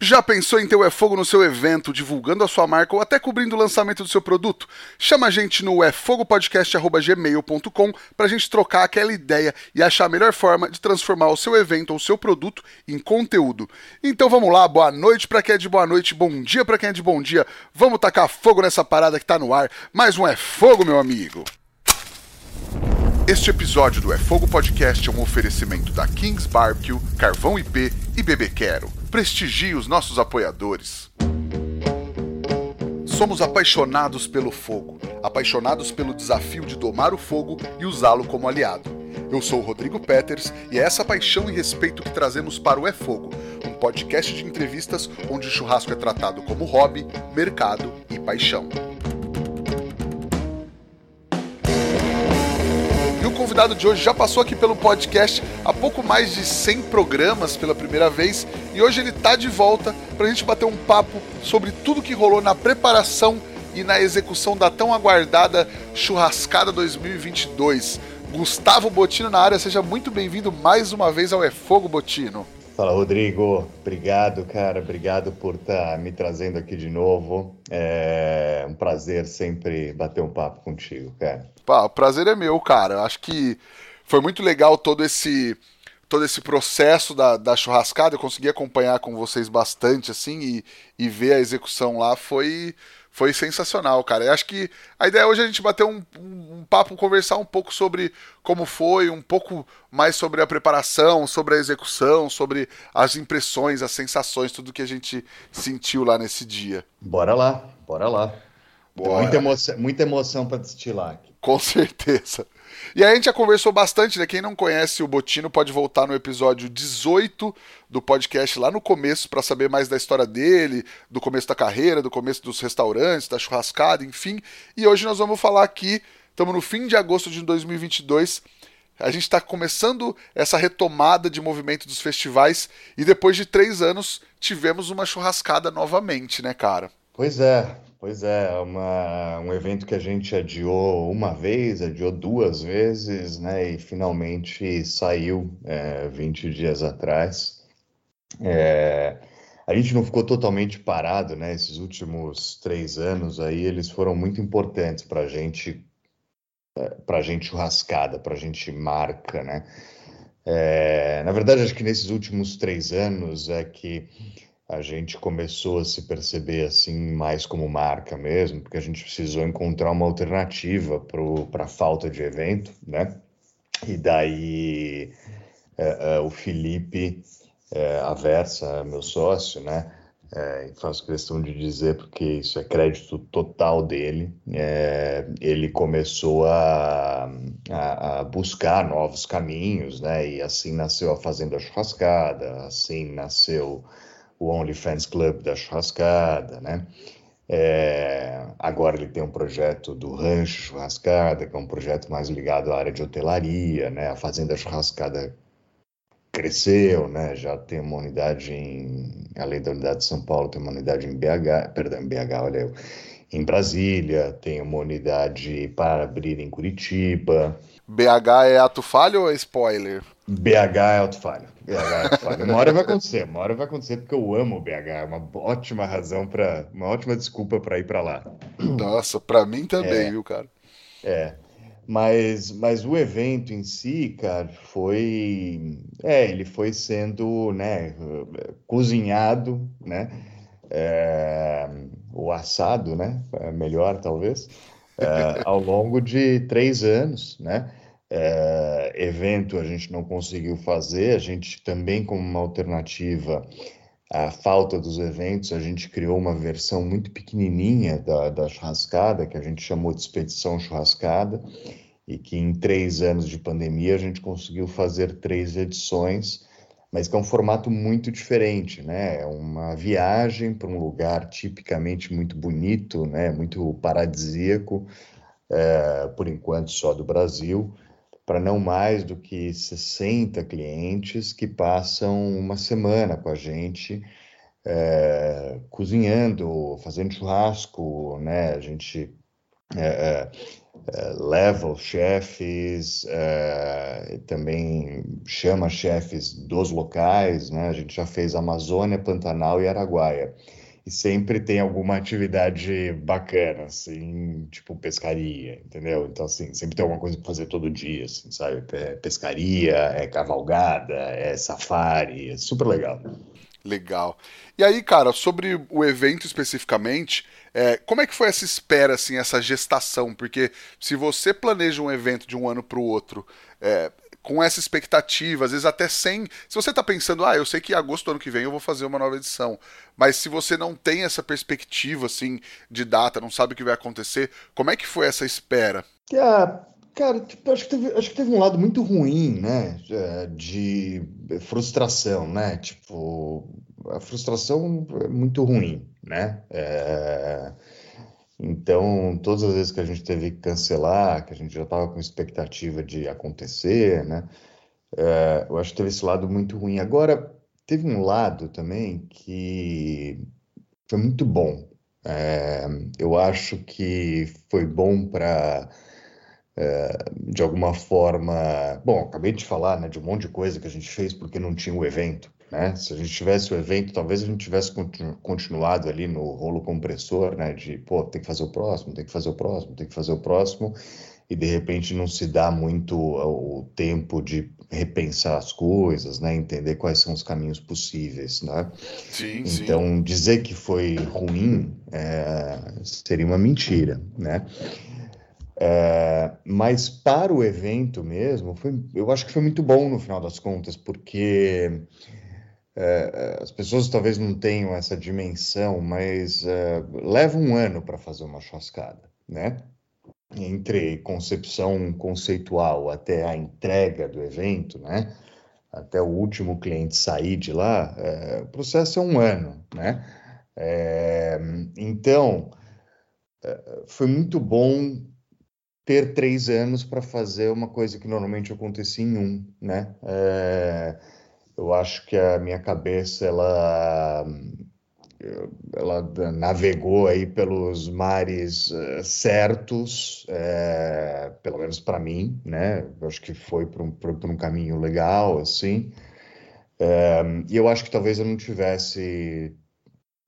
Já pensou em ter o É Fogo no seu evento, divulgando a sua marca ou até cobrindo o lançamento do seu produto? Chama a gente no efogopodcast.gmail.com pra gente trocar aquela ideia e achar a melhor forma de transformar o seu evento ou o seu produto em conteúdo. Então vamos lá, boa noite pra quem é de boa noite, bom dia pra quem é de bom dia. Vamos tacar fogo nessa parada que tá no ar. Mais um É Fogo, meu amigo! Este episódio do É Fogo Podcast é um oferecimento da Kings Barbecue, Carvão IP e Bebê Quero. Prestigie os nossos apoiadores. Somos apaixonados pelo fogo, apaixonados pelo desafio de domar o fogo e usá-lo como aliado. Eu sou o Rodrigo Peters e é essa paixão e respeito que trazemos para o É Fogo, um podcast de entrevistas onde o churrasco é tratado como hobby, mercado e paixão. Convidado de hoje já passou aqui pelo podcast há pouco mais de 100 programas pela primeira vez e hoje ele está de volta para a gente bater um papo sobre tudo que rolou na preparação e na execução da tão aguardada Churrascada 2022. Gustavo Botino na área, seja muito bem-vindo mais uma vez ao É Fogo Botino. Fala, Rodrigo. Obrigado, cara. Obrigado por estar tá me trazendo aqui de novo. É um prazer sempre bater um papo contigo, cara. Pá, o prazer é meu, cara. Acho que foi muito legal todo esse todo esse processo da, da churrascada. Eu consegui acompanhar com vocês bastante, assim, e, e ver a execução lá foi foi sensacional, cara. Eu acho que a ideia hoje é a gente bater um, um, um, papo, conversar um pouco sobre como foi, um pouco mais sobre a preparação, sobre a execução, sobre as impressões, as sensações, tudo que a gente sentiu lá nesse dia. Bora lá, bora lá. Bora. Muita emoção, muita emoção para destilar aqui. Com certeza. E aí a gente já conversou bastante, né? Quem não conhece o Botino pode voltar no episódio 18 do podcast lá no começo para saber mais da história dele, do começo da carreira, do começo dos restaurantes, da churrascada, enfim. E hoje nós vamos falar aqui, estamos no fim de agosto de 2022. A gente está começando essa retomada de movimento dos festivais e depois de três anos tivemos uma churrascada novamente, né, cara? Pois é, Pois é, uma, um evento que a gente adiou uma vez, adiou duas vezes, né? E finalmente saiu é, 20 dias atrás. É, a gente não ficou totalmente parado, né? Esses últimos três anos aí, eles foram muito importantes para a gente, é, para a gente churrascada, para a gente marca, né? É, na verdade, acho que nesses últimos três anos é que a gente começou a se perceber assim mais como marca mesmo, porque a gente precisou encontrar uma alternativa para a falta de evento, né? E daí é, é, o Felipe é, Aversa, meu sócio, né? É, faço questão de dizer porque isso é crédito total dele. É, ele começou a, a, a, buscar novos caminhos, né? E assim nasceu a Fazenda Churrascada, assim nasceu o OnlyFans Club da churrascada, né? É, agora ele tem um projeto do Rancho Churrascada, que é um projeto mais ligado à área de hotelaria, né? A Fazenda Churrascada cresceu, né? Já tem uma unidade em, além da unidade de São Paulo, tem uma unidade em BH, perdão, em BH, olha eu, em Brasília, tem uma unidade para abrir em Curitiba. BH é ato falho ou é spoiler? BH é ato falho. BH, uma hora vai acontecer, uma hora vai acontecer porque eu amo o BH, é uma ótima razão para, uma ótima desculpa para ir para lá. Nossa, para mim também, é, viu, cara? É. Mas, mas o evento em si, cara, foi, é, ele foi sendo, né, cozinhado, né, é, o assado, né, é melhor talvez, é, ao longo de três anos, né, é, evento a gente não conseguiu fazer, a gente também, como uma alternativa à falta dos eventos, a gente criou uma versão muito pequenininha da, da churrascada, que a gente chamou de Expedição Churrascada, e que em três anos de pandemia a gente conseguiu fazer três edições, mas que é um formato muito diferente, né? É uma viagem para um lugar tipicamente muito bonito, né? Muito paradisíaco, é, por enquanto só do Brasil, para não mais do que 60 clientes que passam uma semana com a gente é, cozinhando, fazendo churrasco, né? A gente é, é, leva os chefes, também chama chefes dos locais, né? A gente já fez Amazônia, Pantanal e Araguaia. E sempre tem alguma atividade bacana, assim, tipo pescaria, entendeu? Então, assim, sempre tem alguma coisa para fazer todo dia, assim, sabe? É pescaria, é cavalgada, é safari, é super legal. Legal. E aí, cara, sobre o evento especificamente, é, como é que foi essa espera, assim, essa gestação? Porque se você planeja um evento de um ano para o outro, é, com essa expectativa, às vezes até sem. Se você está pensando, ah, eu sei que em agosto do ano que vem eu vou fazer uma nova edição, mas se você não tem essa perspectiva, assim, de data, não sabe o que vai acontecer, como é que foi essa espera? Ah, cara, tipo, acho, que teve, acho que teve um lado muito ruim, né, de frustração, né, tipo, a frustração é muito ruim, né, é... Então, todas as vezes que a gente teve que cancelar, que a gente já estava com expectativa de acontecer, né? É, eu acho que teve esse lado muito ruim. Agora, teve um lado também que foi muito bom. É, eu acho que foi bom para, é, de alguma forma. Bom, acabei de falar né, de um monte de coisa que a gente fez porque não tinha o evento. Né? Se a gente tivesse o evento, talvez a gente tivesse continuado ali no rolo compressor, né? De, pô, tem que fazer o próximo, tem que fazer o próximo, tem que fazer o próximo, e de repente não se dá muito o tempo de repensar as coisas, né? Entender quais são os caminhos possíveis, né? Sim, então, sim. dizer que foi ruim é, seria uma mentira, né? É, mas para o evento mesmo, foi, eu acho que foi muito bom no final das contas, porque é, as pessoas talvez não tenham essa dimensão, mas é, leva um ano para fazer uma chascada, né? Entre concepção conceitual até a entrega do evento, né? Até o último cliente sair de lá, é, o processo é um ano, né? É, então, é, foi muito bom ter três anos para fazer uma coisa que normalmente acontecia em um, né? É, eu acho que a minha cabeça ela ela navegou aí pelos mares uh, certos, é, pelo menos para mim, né? Eu acho que foi por um, por um caminho legal, assim. É, e eu acho que talvez eu não tivesse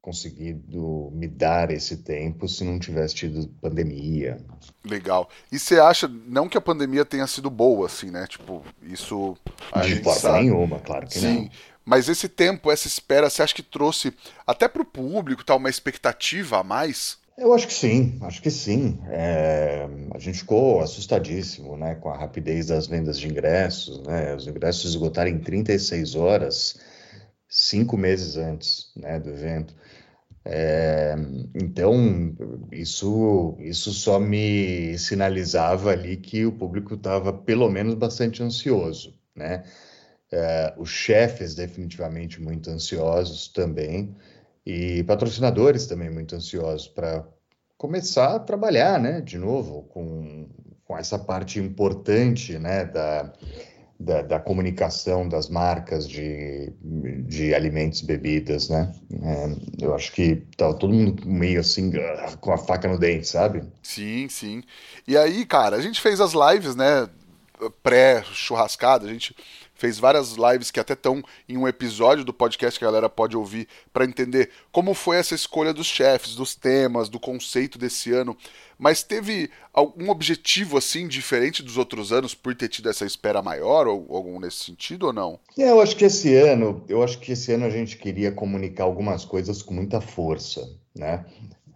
conseguido me dar esse tempo se não tivesse tido pandemia. Legal. E você acha, não que a pandemia tenha sido boa, assim, né? Tipo, isso. De forma sabe. nenhuma, claro que Sim. não. Mas esse tempo, essa espera, você acha que trouxe até para o público tá, uma expectativa a mais? Eu acho que sim, acho que sim. É, a gente ficou assustadíssimo né, com a rapidez das vendas de ingressos. Né? Os ingressos esgotaram em 36 horas, cinco meses antes né, do evento. É, então, isso, isso só me sinalizava ali que o público estava, pelo menos, bastante ansioso, né? É, os chefes, definitivamente, muito ansiosos também, e patrocinadores também muito ansiosos para começar a trabalhar, né, de novo, com, com essa parte importante, né, da, da, da, comunicação das marcas de, de alimentos bebidas, né? É, eu acho que tava todo mundo meio assim, com a faca no dente, sabe? Sim, sim. E aí, cara, a gente fez as lives, né? Pré-churrascada, a gente fez várias lives que até estão em um episódio do podcast que a galera pode ouvir para entender como foi essa escolha dos chefes, dos temas, do conceito desse ano. Mas teve algum objetivo assim diferente dos outros anos por ter tido essa espera maior ou algum nesse sentido ou não? É, eu acho que esse ano, eu acho que esse ano a gente queria comunicar algumas coisas com muita força, né?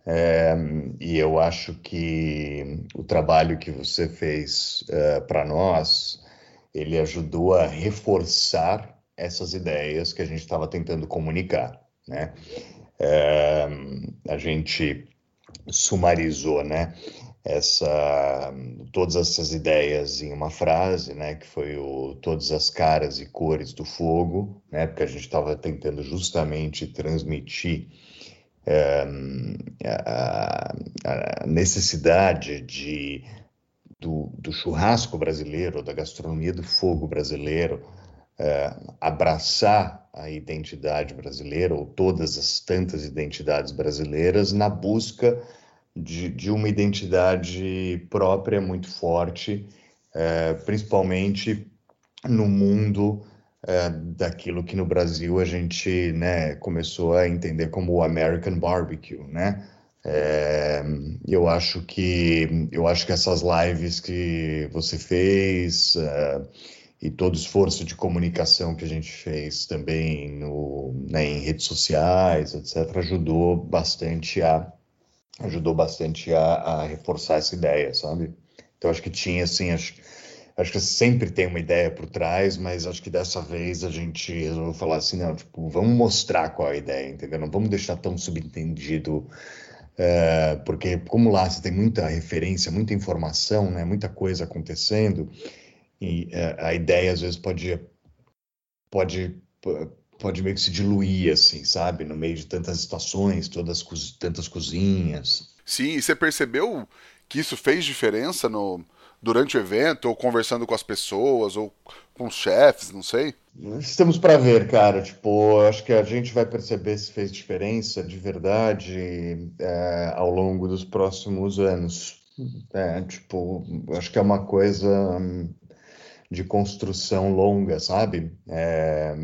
É, e eu acho que o trabalho que você fez é, para nós ele ajudou a reforçar essas ideias que a gente estava tentando comunicar, né? É, a gente sumarizou, né? Essa, todas essas ideias em uma frase, né? Que foi o todas as caras e cores do fogo, né? Porque a gente estava tentando justamente transmitir é, a, a necessidade de do, do churrasco brasileiro, da gastronomia do fogo brasileiro, é, abraçar a identidade brasileira ou todas as tantas identidades brasileiras na busca de, de uma identidade própria muito forte, é, principalmente no mundo é, daquilo que no Brasil a gente né, começou a entender como o American Barbecue, né? É, eu acho que eu acho que essas lives que você fez é, e todo o esforço de comunicação que a gente fez também no, né, em redes sociais, etc., ajudou bastante a ajudou bastante a, a reforçar essa ideia, sabe? Então acho que tinha assim, acho, acho que sempre tem uma ideia por trás, mas acho que dessa vez a gente resolveu falar assim, não, tipo, vamos mostrar qual é a ideia, entendeu? Não vamos deixar tão subentendido, é, porque como lá você tem muita referência, muita informação, né, muita coisa acontecendo, e é, a ideia às vezes pode pode pode meio que se diluir, assim, sabe? No meio de tantas situações, todas tantas cozinhas. Sim, e você percebeu que isso fez diferença no, durante o evento, ou conversando com as pessoas, ou com os chefes, não sei? Estamos para ver, cara. Tipo, acho que a gente vai perceber se fez diferença de verdade é, ao longo dos próximos anos. É, tipo, acho que é uma coisa hum, de construção longa, sabe? É,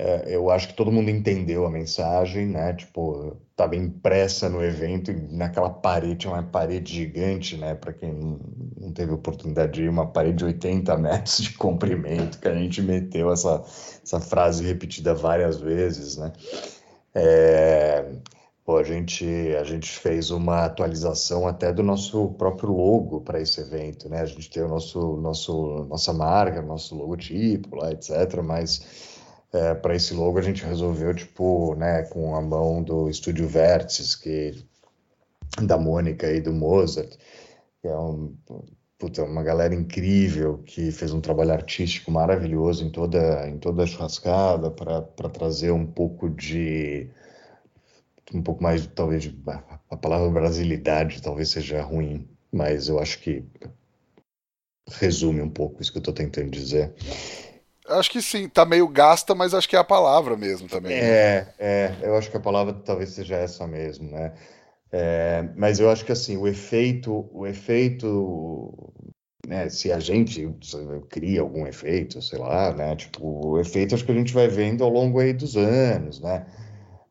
é, eu acho que todo mundo entendeu a mensagem, né? Tipo, estava impressa no evento, naquela parede, uma parede gigante, né? Para quem não teve oportunidade de ir, uma parede de 80 metros de comprimento, que a gente meteu essa, essa frase repetida várias vezes, né? É, pô, a gente, a gente fez uma atualização até do nosso próprio logo para esse evento, né? A gente tem o nosso, nosso, nossa marca, nosso logotipo lá, etc., mas é, para esse logo a gente resolveu, tipo, né, com a mão do Estúdio Vértices, que da Mônica e do Mozart, que é um, puta, uma galera incrível que fez um trabalho artístico maravilhoso em toda, em toda a churrascada para trazer um pouco de um pouco mais talvez a palavra brasilidade talvez seja ruim, mas eu acho que resume um pouco isso que eu estou tentando dizer. Acho que sim, tá meio gasta, mas acho que é a palavra mesmo também. Né? É, é, eu acho que a palavra talvez seja essa mesmo, né? É, mas eu acho que assim, o efeito, o efeito, né, se a gente cria algum efeito, sei lá, né, tipo, o efeito acho que a gente vai vendo ao longo aí dos anos, né?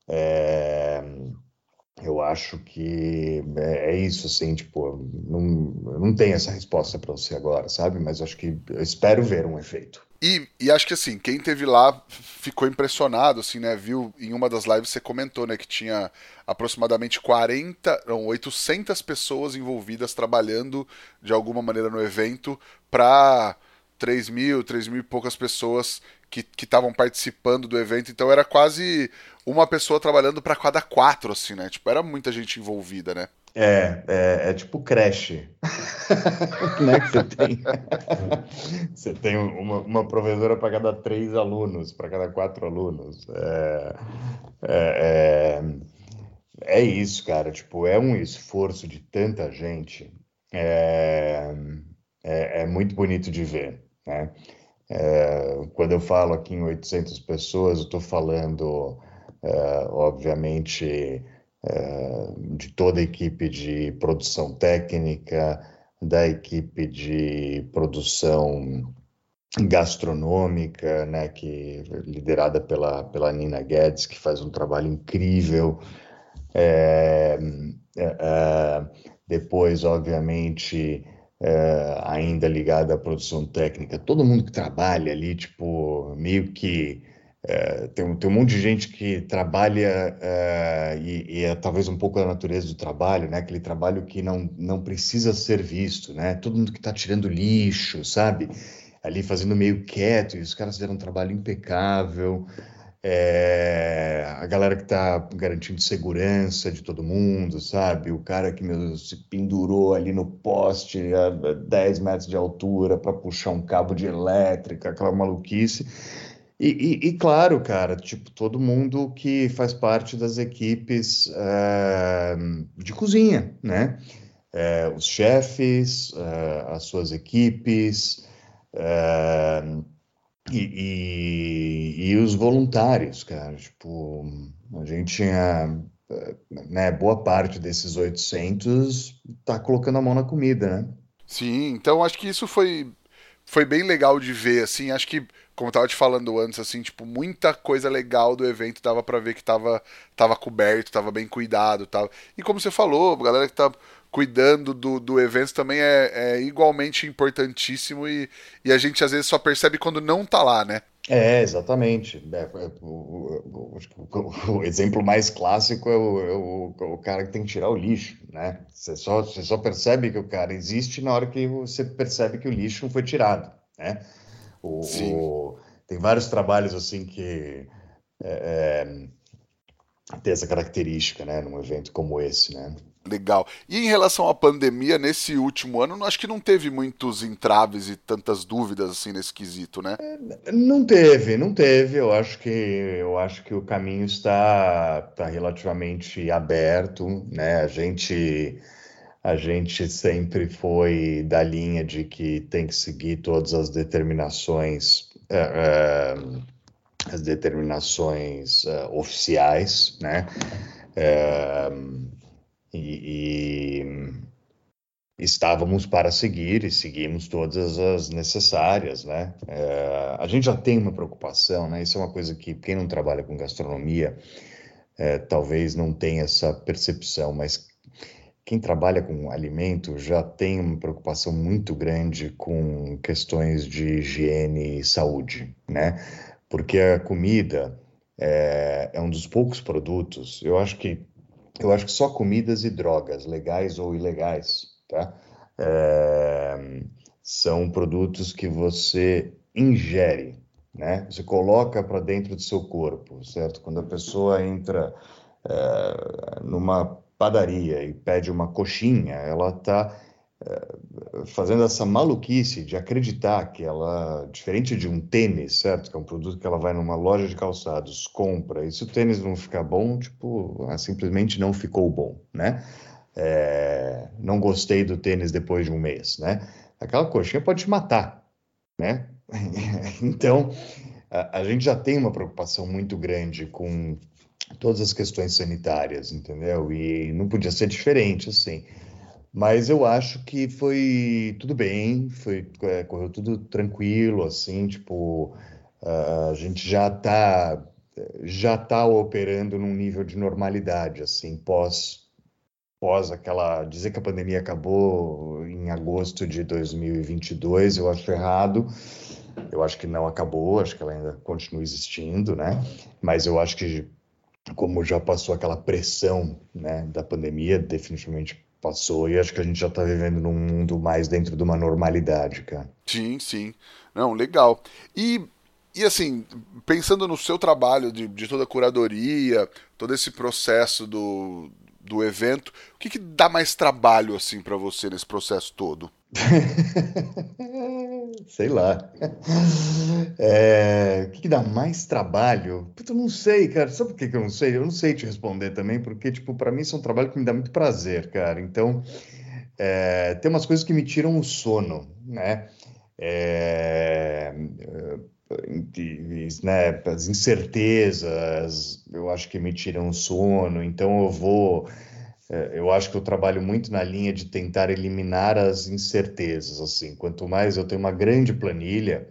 É, eu acho que é, é, isso, assim, tipo, não, não tenho essa resposta para você agora, sabe? Mas acho que eu espero ver um efeito. E, e, acho que assim, quem teve lá ficou impressionado, assim, né? Viu em uma das lives você comentou, né, que tinha aproximadamente 40, não, 800 pessoas envolvidas trabalhando de alguma maneira no evento para 3 mil, 3 mil e poucas pessoas que estavam participando do evento. Então era quase uma pessoa trabalhando para cada quatro, assim, né? Tipo, era muita gente envolvida, né? É, é, é tipo creche. né? Que você tem. você tem uma, uma professora para cada três alunos, para cada quatro alunos. É, é, é, é, isso, cara. Tipo, é um esforço de tanta gente. É, é, é muito bonito de ver, né? É, quando eu falo aqui em 800 pessoas, eu estou falando, é, obviamente, é, de toda a equipe de produção técnica, da equipe de produção gastronômica, né, que liderada pela, pela Nina Guedes, que faz um trabalho incrível. É, é, é depois, obviamente, é, ainda ligada à produção técnica, todo mundo que trabalha ali, tipo, meio que é, tem, tem um monte de gente que trabalha é, e, e, é talvez um pouco da natureza do trabalho, né? Aquele trabalho que não, não precisa ser visto, né? Todo mundo que está tirando lixo, sabe? Ali fazendo meio quieto, e os caras fizeram um trabalho impecável. É, a galera que está garantindo segurança de todo mundo, sabe? O cara que meu, se pendurou ali no poste a 10 metros de altura para puxar um cabo de elétrica, aquela maluquice e, e, e, claro, cara, tipo, todo mundo que faz parte das equipes é, de cozinha, né? É, os chefes, é, as suas equipes e, e, os voluntários, cara. Tipo, a gente tinha né, boa parte desses 800 está colocando a mão na comida, né? Sim, então acho que isso foi, foi bem legal de ver, assim, acho que, como eu tava te falando antes, assim, tipo, muita coisa legal do evento dava para ver que tava, tava coberto, tava bem cuidado, tava... E como você falou, galera que tá cuidando do, do evento também é, é igualmente importantíssimo e, e a gente às vezes só percebe quando não tá lá, né? É, exatamente. É, é, o, o, o, o, exemplo mais clássico é, é o, o, cara que tem que tirar o lixo, né? Você só, você só percebe que o cara existe na hora que você percebe que o lixo foi tirado, né? O, tem vários trabalhos assim que é, é, tem essa característica, né? Num evento como esse, né? Legal. E em relação à pandemia, nesse último ano, acho que não teve muitos entraves e tantas dúvidas assim nesse quesito, né? Não teve, não teve. Eu acho que eu acho que o caminho está, está relativamente aberto, né? A gente a gente sempre foi da linha de que tem que seguir todas as determinações uh, uh, as determinações uh, oficiais, né? E, e estávamos para seguir e seguimos todas as necessárias, né? É, a gente já tem uma preocupação, né? Isso é uma coisa que quem não trabalha com gastronomia é, talvez não tenha essa percepção, mas quem trabalha com alimento já tem uma preocupação muito grande com questões de higiene e saúde, né? Porque a comida é, é um dos poucos produtos, eu acho que eu acho que só comidas e drogas, legais ou ilegais, tá? É, são produtos que você ingere, né? Você coloca para dentro do seu corpo, certo? Quando a pessoa entra é, numa padaria e pede uma coxinha, ela está fazendo essa maluquice de acreditar que ela, diferente de um tênis, certo? Que é um produto que ela vai numa loja de calçados, compra, e se o tênis não ficar bom, tipo, simplesmente não ficou bom, né? É, não gostei do tênis depois de um mês, né? Aquela coxinha pode te matar, né? então, a, a gente já tem uma preocupação muito grande com todas as questões sanitárias, entendeu? E não podia ser diferente, assim. Mas eu acho que foi tudo bem, foi, é, correu tudo tranquilo, assim, tipo, a gente já está já tá operando num nível de normalidade, assim, pós, pós aquela, dizer que a pandemia acabou em agosto de 2022, eu acho errado, eu acho que não acabou, acho que ela ainda continua existindo, né, mas eu acho que como já passou aquela pressão, né, da pandemia, definitivamente passou e acho que a gente já está vivendo num mundo mais dentro de uma normalidade, cara. Sim, sim. Não, legal. E, e assim, pensando no seu trabalho de, de toda a curadoria, todo esse processo do, do evento, o que, que dá mais trabalho assim para você nesse processo todo? sei lá. É, o que, que, dá mais trabalho? Puta, eu não sei, cara. Sabe por que, que eu não sei? Eu não sei te responder também, porque, tipo, para mim isso é um trabalho que me dá muito prazer, cara. Então, é, tem umas coisas que me tiram o sono, né? É, né, as incertezas, eu acho que me tiram o sono, então eu vou é, eu acho que eu trabalho muito na linha de tentar eliminar as incertezas. Assim, quanto mais eu tenho uma grande planilha,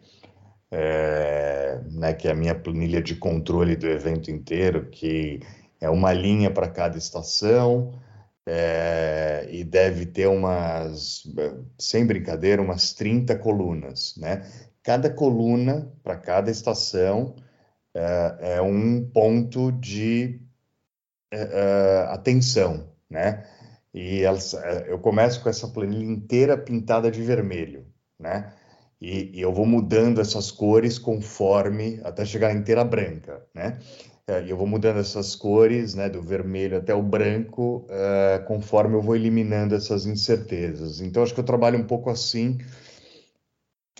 é, né, que é a minha planilha de controle do evento inteiro, que é uma linha para cada estação é, e deve ter umas, sem brincadeira, umas 30 colunas, né? Cada coluna para cada estação é, é, um ponto de é, é, atenção, né? E elas, eh, eu começo com essa planilha inteira pintada de vermelho, né? E, e, eu vou mudando essas cores conforme até chegar inteira branca, né? Eh, e eu vou mudando essas cores, né, do vermelho até o branco, uh, conforme eu vou eliminando essas incertezas. Então acho que eu trabalho um pouco assim.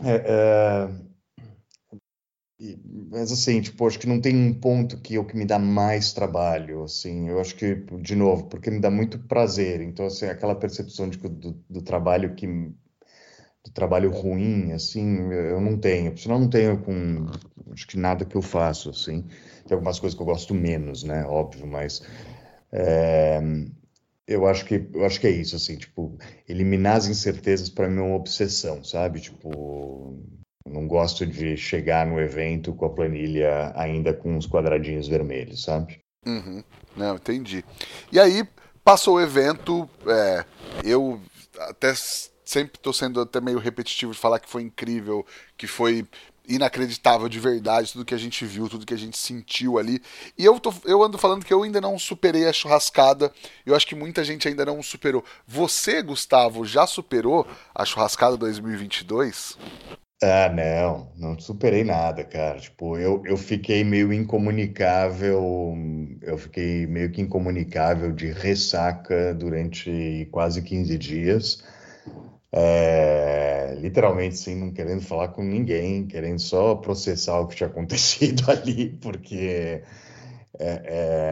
Uh, mas assim, tipo, acho que não tem um ponto que é o que me dá mais trabalho, assim, eu acho que, de novo, porque me dá muito prazer, então, assim, aquela percepção de, do, do trabalho que, do trabalho ruim, assim, eu não tenho, senão não tenho com, acho que nada que eu faço, assim, tem algumas coisas que eu gosto menos, né, óbvio, mas É, eu acho que eu acho que é isso, assim, tipo, eliminar as incertezas para mim é uma obsessão, sabe? Tipo, não gosto de chegar no evento com a planilha ainda com os quadradinhos vermelhos, sabe? Uhum. Não, entendi. E aí, passou o evento, é, eu até sempre estou sendo até meio repetitivo de falar que foi incrível, que foi inacreditável de verdade, tudo que a gente viu, tudo que a gente sentiu ali. E eu, tô, eu ando falando que eu ainda não superei a churrascada, eu acho que muita gente ainda não superou. Você, Gustavo, já superou a churrascada 2022? Ah, não, não superei nada, cara. Tipo, eu, eu fiquei meio incomunicável, eu fiquei meio que incomunicável de ressaca durante quase 15 dias. É, literalmente, sim, não querendo falar com ninguém, querendo só processar o que tinha acontecido ali, porque é,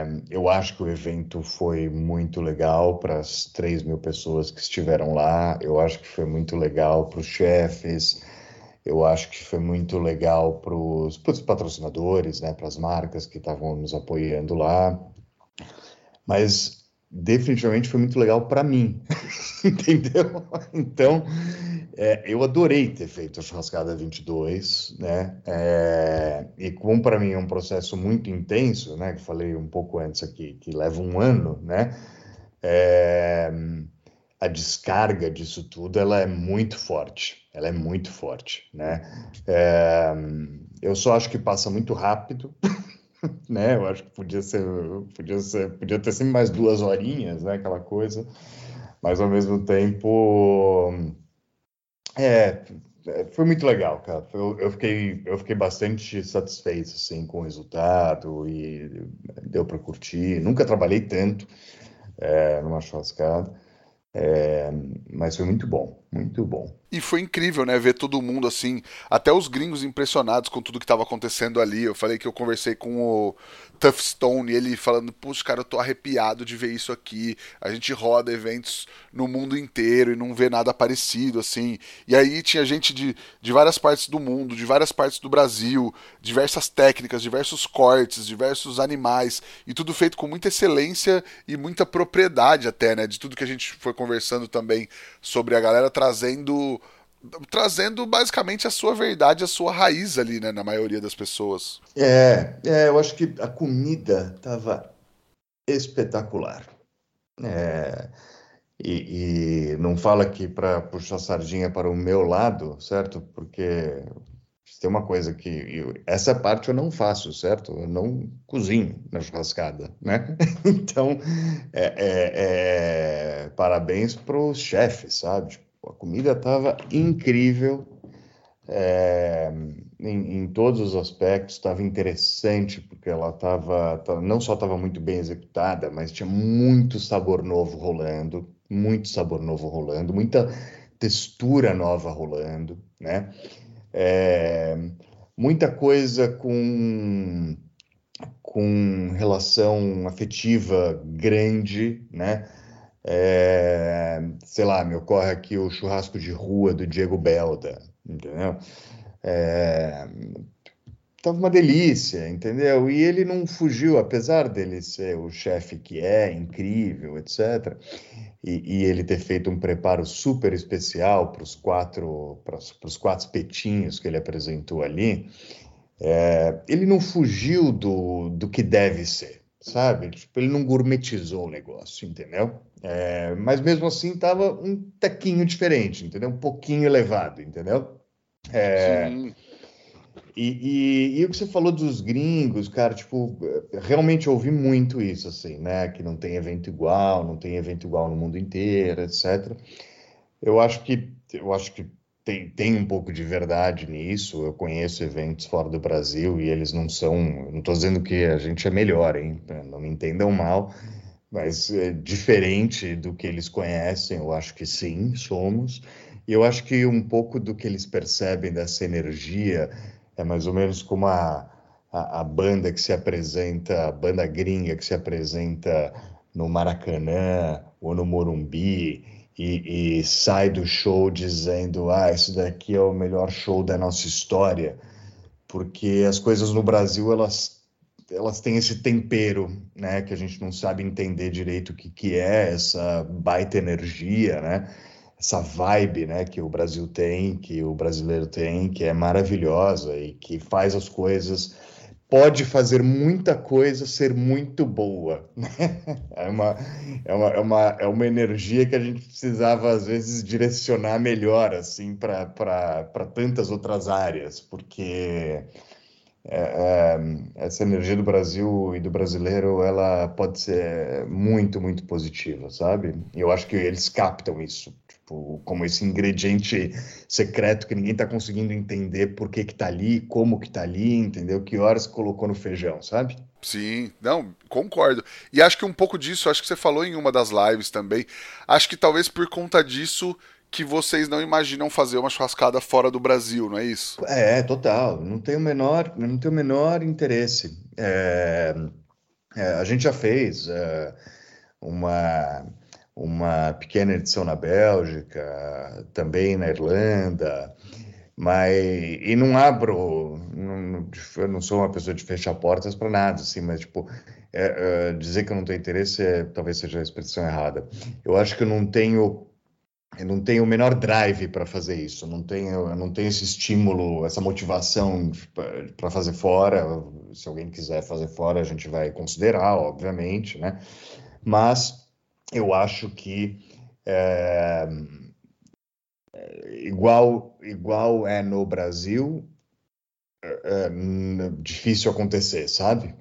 é, eu acho que o evento foi muito legal para as 3 mil pessoas que estiveram lá, eu acho que foi muito legal para os chefes eu acho que foi muito legal para os patrocinadores, né, para as marcas que estavam nos apoiando lá. Mas definitivamente foi muito legal para mim, entendeu? Então, é, eu adorei ter feito a Churrascada 22, né? É, e como para mim é um processo muito intenso, né? Que falei um pouco antes aqui, que leva um ano, né? É, a descarga disso tudo ela é muito forte, ela é muito forte, né? É, eu só acho que passa muito rápido, né? Eu acho que podia ser, podia ser, podia ter sempre mais duas horinhas, né? Aquela coisa, mas ao mesmo tempo, é, foi muito legal, cara. Eu, eu, fiquei, eu fiquei bastante satisfeito assim com o resultado e deu para curtir. Nunca trabalhei tanto é, numa churrascada. É, mas foi muito bom, muito bom. E foi incrível, né, ver todo mundo assim, até os gringos impressionados com tudo que estava acontecendo ali. Eu falei que eu conversei com o Tough Stone, e ele falando, puxa, cara, eu tô arrepiado de ver isso aqui. A gente roda eventos no mundo inteiro e não vê nada parecido, assim. E aí tinha gente de, de várias partes do mundo, de várias partes do Brasil, diversas técnicas, diversos cortes, diversos animais, e tudo feito com muita excelência e muita propriedade até, né, de tudo que a gente foi conversando também sobre a galera trazendo trazendo basicamente a sua verdade, a sua raiz ali, né, na maioria das pessoas. É, é eu acho que a comida estava espetacular. É, e, e, não fala aqui para puxar sardinha para o meu lado, certo? Porque tem uma coisa que eu, essa parte eu não faço, certo? Eu não cozinho na churrascada, né? Então, é, é, é, parabéns para os chefes, sabe? A comida estava incrível é, em, em, todos os aspectos, estava interessante, porque ela estava, não só estava muito bem executada, mas tinha muito sabor novo rolando, muito sabor novo rolando, muita textura nova rolando, né? É, muita coisa com, com relação afetiva grande, né? É, sei lá, me ocorre aqui o churrasco de rua do Diego Belda, entendeu? É, tava uma delícia, entendeu? E ele não fugiu, apesar dele ser o chefe que é, incrível, etc. E, e, ele ter feito um preparo super especial para os quatro, quatro petinhos que ele apresentou ali, é, ele não fugiu do, do que deve ser, sabe? Tipo, ele não gourmetizou o negócio, entendeu? É, mas mesmo assim estava um tequinho diferente, entendeu? Um pouquinho elevado, entendeu? É, Sim. E, e, e, o que você falou dos gringos, cara, tipo, realmente ouvi muito isso, assim, né? Que não tem evento igual, não tem evento igual no mundo inteiro, etc. Eu acho que eu acho que tem, tem um pouco de verdade nisso. Eu conheço eventos fora do Brasil e eles não são. Não estou dizendo que a gente é melhor, hein? Não me entendam mal mas é diferente do que eles conhecem, eu acho que sim, somos. E eu acho que um pouco do que eles percebem dessa energia é mais ou menos como a, a, a banda que se apresenta, a banda gringa que se apresenta no Maracanã ou no Morumbi e, e sai do show dizendo: Ah, isso daqui é o melhor show da nossa história, porque as coisas no Brasil elas elas têm esse tempero, né, que a gente não sabe entender direito o que, que é essa baita energia, né, essa vibe, né, que o Brasil tem, que o brasileiro tem, que é maravilhosa e que faz as coisas, pode fazer muita coisa ser muito boa. Né? É uma, é uma, é uma, é uma energia que a gente precisava, às vezes, direcionar melhor, assim, para tantas outras áreas, porque é, é, essa energia do Brasil e do brasileiro ela pode ser muito, muito positiva, sabe? E eu acho que eles captam isso, tipo, como esse ingrediente secreto que ninguém está conseguindo entender por que que tá ali, como que tá ali, entendeu? Que horas colocou no feijão, sabe? Sim, não, concordo. E acho que um pouco disso, acho que você falou em uma das lives também. Acho que talvez por conta disso que vocês não imaginam fazer uma churrascada fora do Brasil, não é isso? É, total. Não tem o menor, não tem o menor interesse. É, é, a gente já fez é, uma, uma pequena edição na Bélgica, também na Irlanda, mas e não abro, não, eu não sou uma pessoa de fechar portas para nada, assim, mas tipo é, é, dizer que eu não tenho interesse é, talvez seja a expressão errada. Eu acho que eu não tenho eu não tenho o menor drive para fazer isso, não tenho, eu não tenho esse estímulo, essa motivação para fazer fora. Se alguém quiser fazer fora, a gente vai considerar, obviamente, né? Mas eu acho que é, igual, igual é no Brasil, é, é, difícil acontecer, sabe?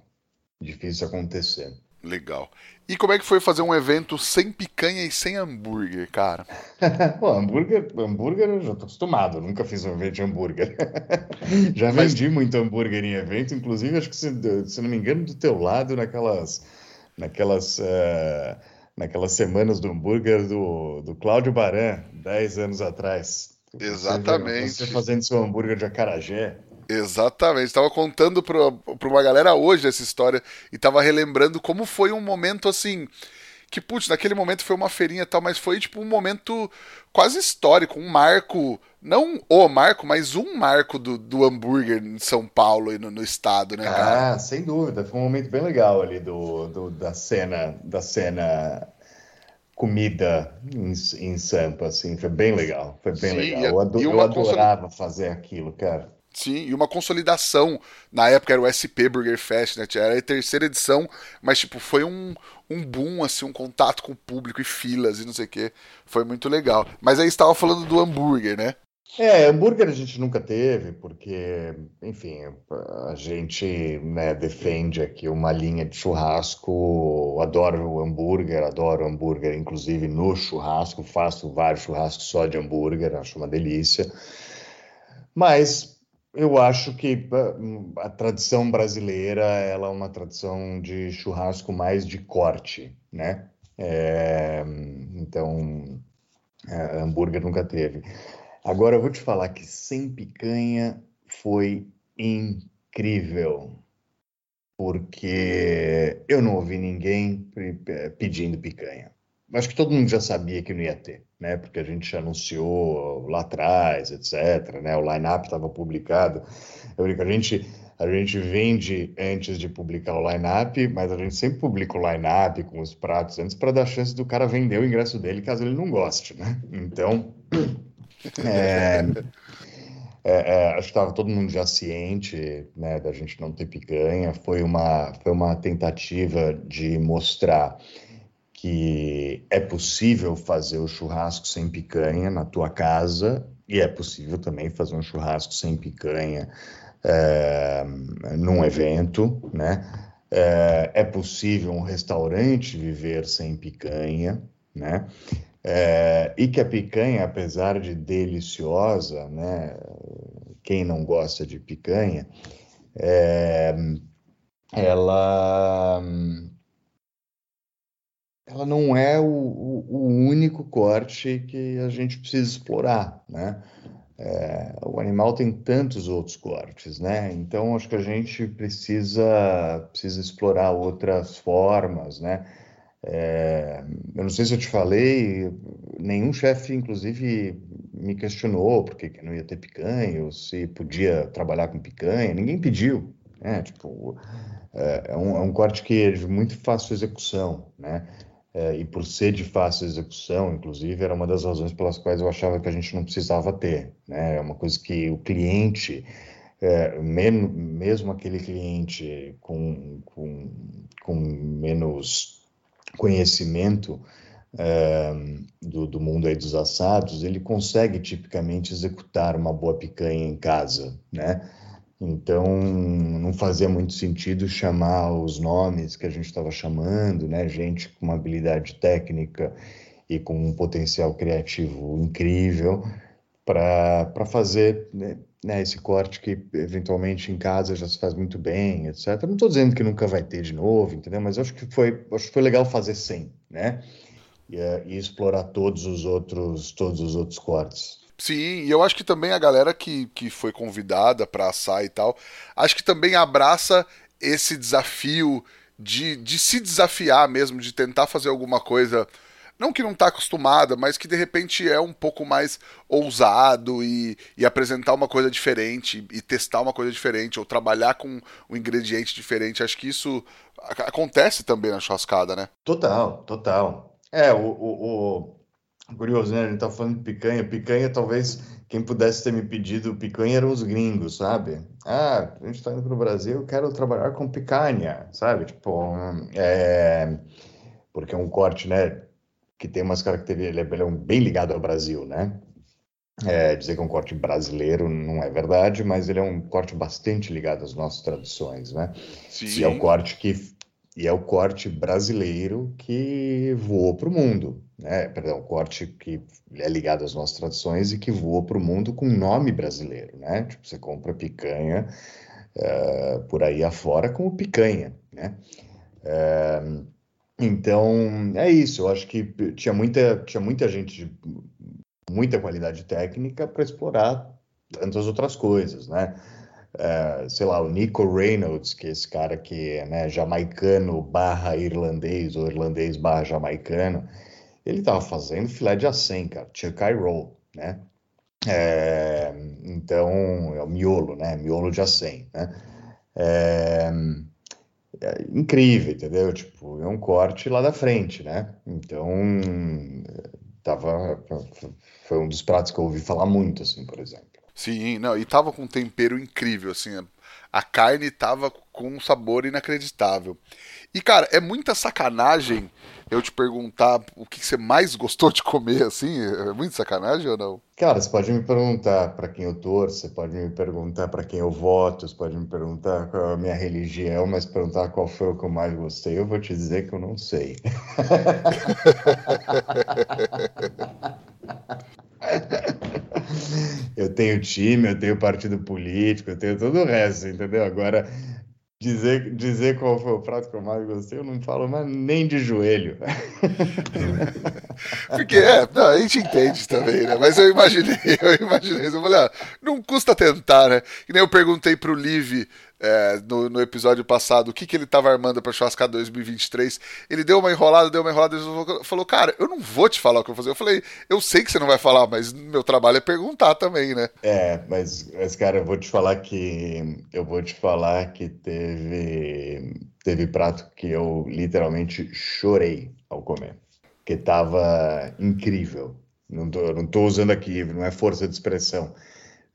Difícil acontecer. Legal. E como é que foi fazer um evento sem picanha e sem hambúrguer, cara? Pô, hambúrguer, hambúrguer eu já tô acostumado, nunca fiz um evento de hambúrguer. já Mas... vendi muito hambúrguer em evento, inclusive acho que se, se não me engano do teu lado naquelas naquelas uh, naquelas semanas do hambúrguer do, do Cláudio Baran, 10 anos atrás. Exatamente. Você, você fazendo seu hambúrguer de acarajé. Exatamente. Estava contando para uma galera hoje essa história e estava relembrando como foi um momento assim. Que, putz, naquele momento foi uma feirinha e tal, mas foi tipo um momento quase histórico, um marco, não o marco, mas um marco do, do hambúrguer em São Paulo e no, no estado, né, cara? Ah, sem dúvida. Foi um momento bem legal ali do, do da cena, da cena comida em, em Sampa, assim, foi bem legal, foi bem Sim, legal. Eu, ado, eu adorava fazer aquilo, cara. Sim, e uma consolidação. Na época era o SP Burger Fest, né? Era a terceira edição, mas tipo, foi um, um boom, assim, um contato com o público e filas e não sei o que. Foi muito legal. Mas aí estava falando do hambúrguer, né? É, hambúrguer a gente nunca teve, porque, enfim, a gente né, defende aqui uma linha de churrasco. Adoro o hambúrguer, adoro hambúrguer, inclusive no churrasco. Faço vários churrascos só de hambúrguer, acho uma delícia. Mas eu acho que a tradição brasileira ela é uma tradição de churrasco mais de corte, né? É, então, é, hambúrguer nunca teve. Agora eu vou te falar que sem picanha foi incrível, porque eu não ouvi ninguém pedindo picanha. Acho que todo mundo já sabia que não ia ter né? Porque a gente já anunciou lá atrás, etc. Né? O line-up estava publicado. Eu a gente a gente vende antes de publicar o line-up, mas a gente sempre publica o line-up com os pratos antes para dar chance do cara vender o ingresso dele caso ele não goste, né? Então, é, é, é, acho que estava todo mundo já ciente né, da gente não ter picanha. Foi uma, foi uma tentativa de mostrar que é possível fazer o churrasco sem picanha na tua casa e é possível também fazer um churrasco sem picanha é, num evento, né? É, é, possível um restaurante viver sem picanha, né? É, e que a picanha, apesar de deliciosa, né? Quem não gosta de picanha, ela ela não é o, o, o, único corte que a gente precisa explorar, né? É, o animal tem tantos outros cortes, né? Então acho que a gente precisa precisa explorar outras formas, né? É, eu não sei se eu te falei, nenhum chefe, inclusive, me questionou porque não ia ter picanha ou se podia trabalhar com picanha. Ninguém pediu. né? Tipo, é, é, um, é um corte que é de muito fácil execução, né? É, e por ser de fácil execução, inclusive, era uma das razões pelas quais eu achava que a gente não precisava ter, né? É uma coisa que o cliente, é, men mesmo aquele cliente com, com, com menos conhecimento, é, do, do, mundo aí dos assados, ele consegue tipicamente executar uma boa picanha em casa, né? Então não fazia muito sentido chamar os nomes que a gente estava chamando, né? Gente com uma habilidade técnica e com um potencial criativo incrível para fazer né, né, esse corte que eventualmente em casa já se faz muito bem, etc. Não estou dizendo que nunca vai ter de novo, entendeu? Mas acho que foi, acho que foi legal fazer sem, né? e, é, e explorar todos os outros todos os outros cortes. Sim, e eu acho que também a galera que, que foi convidada para assar e tal, acho que também abraça esse desafio de, de se desafiar mesmo, de tentar fazer alguma coisa, não que não está acostumada, mas que de repente é um pouco mais ousado e, e apresentar uma coisa diferente e testar uma coisa diferente, ou trabalhar com um ingrediente diferente. Acho que isso acontece também na churrascada, né? Total, total. É, o, o, o... curioso, né? A gente tá falando de picanha. Picanha, talvez quem pudesse ter me pedido picanha eram os gringos, sabe? Ah, a gente tá indo pro Brasil, eu quero trabalhar com picanha, sabe? Tipo, é... porque é um corte, né? Que tem umas características, ele é bem ligado ao Brasil, né? É, dizer que é um corte brasileiro não é verdade, mas ele é um corte bastante ligado às nossas tradições, né? Sim. E é o corte que e é o corte brasileiro que voou para o mundo, né? Perdão, o corte que é ligado às nossas tradições e que voou para o mundo com nome brasileiro, né? Tipo, você compra picanha uh, por aí afora como picanha, né? Uh, então, é isso. Eu acho que tinha muita, tinha muita gente de muita qualidade técnica para explorar tantas outras coisas, né? É, sei lá, o Nico Reynolds, que é esse cara que é né, jamaicano barra irlandês, ou irlandês barra jamaicano, ele estava fazendo filé de acém, cara, chuck roll, né? É, então, é o miolo, né? Miolo de acém, né? É, é incrível, entendeu? Tipo, é um corte lá da frente, né? Então, tava, foi um dos pratos que eu ouvi falar muito, assim, por exemplo. Sim, não, e tava com um tempero incrível, assim. A carne tava com um sabor inacreditável. E, cara, é muita sacanagem eu te perguntar o que você mais gostou de comer, assim? É muito sacanagem ou não? Cara, você pode me perguntar para quem eu torço, você pode me perguntar para quem eu voto, você pode me perguntar qual é a minha religião, mas perguntar qual foi o que eu mais gostei, eu vou te dizer que eu não sei. eu tenho time, eu tenho partido político, eu tenho todo o resto, entendeu? Agora, dizer, dizer qual foi o prato que eu mais gostei, eu não falo mais nem de joelho. Porque, é, não, a gente entende também, né? Mas eu imaginei, eu imaginei, eu falei, ah, não custa tentar, né? E nem eu perguntei pro Liv é, no, no, episódio passado o que, que ele estava armando para churrascar 2023. Ele deu uma enrolada, deu uma enrolada, falou, cara, eu não vou te falar o que eu vou fazer. Eu falei, eu sei que você não vai falar, mas meu trabalho é perguntar também, né? É, mas, mas cara, eu vou te falar que eu vou te falar que teve teve prato que eu literalmente chorei ao comer, que tava incrível. Não tô, não tô usando aqui, não é força de expressão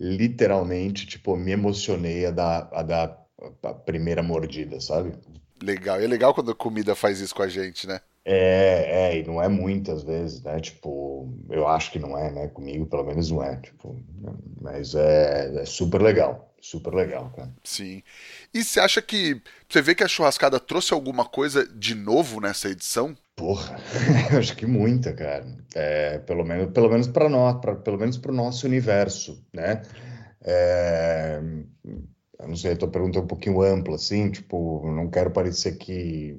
literalmente, tipo, me emocionei a dar, a dar a primeira mordida, sabe? Legal. E é legal quando a comida faz isso com a gente, né? É, é, e não é muitas vezes, né? Tipo, eu acho que não é, né? Comigo, pelo menos, não é. Tipo, mas é, é super legal. Super legal, cara. Sim. E você acha que. Você vê que a churrascada trouxe alguma coisa de novo nessa edição? Porra, acho que muita, cara. É, pelo menos, pelo menos para nós, pra, pelo menos para o nosso universo, né? É, não sei, a tua pergunta é um pouquinho ampla, assim, tipo, não quero parecer que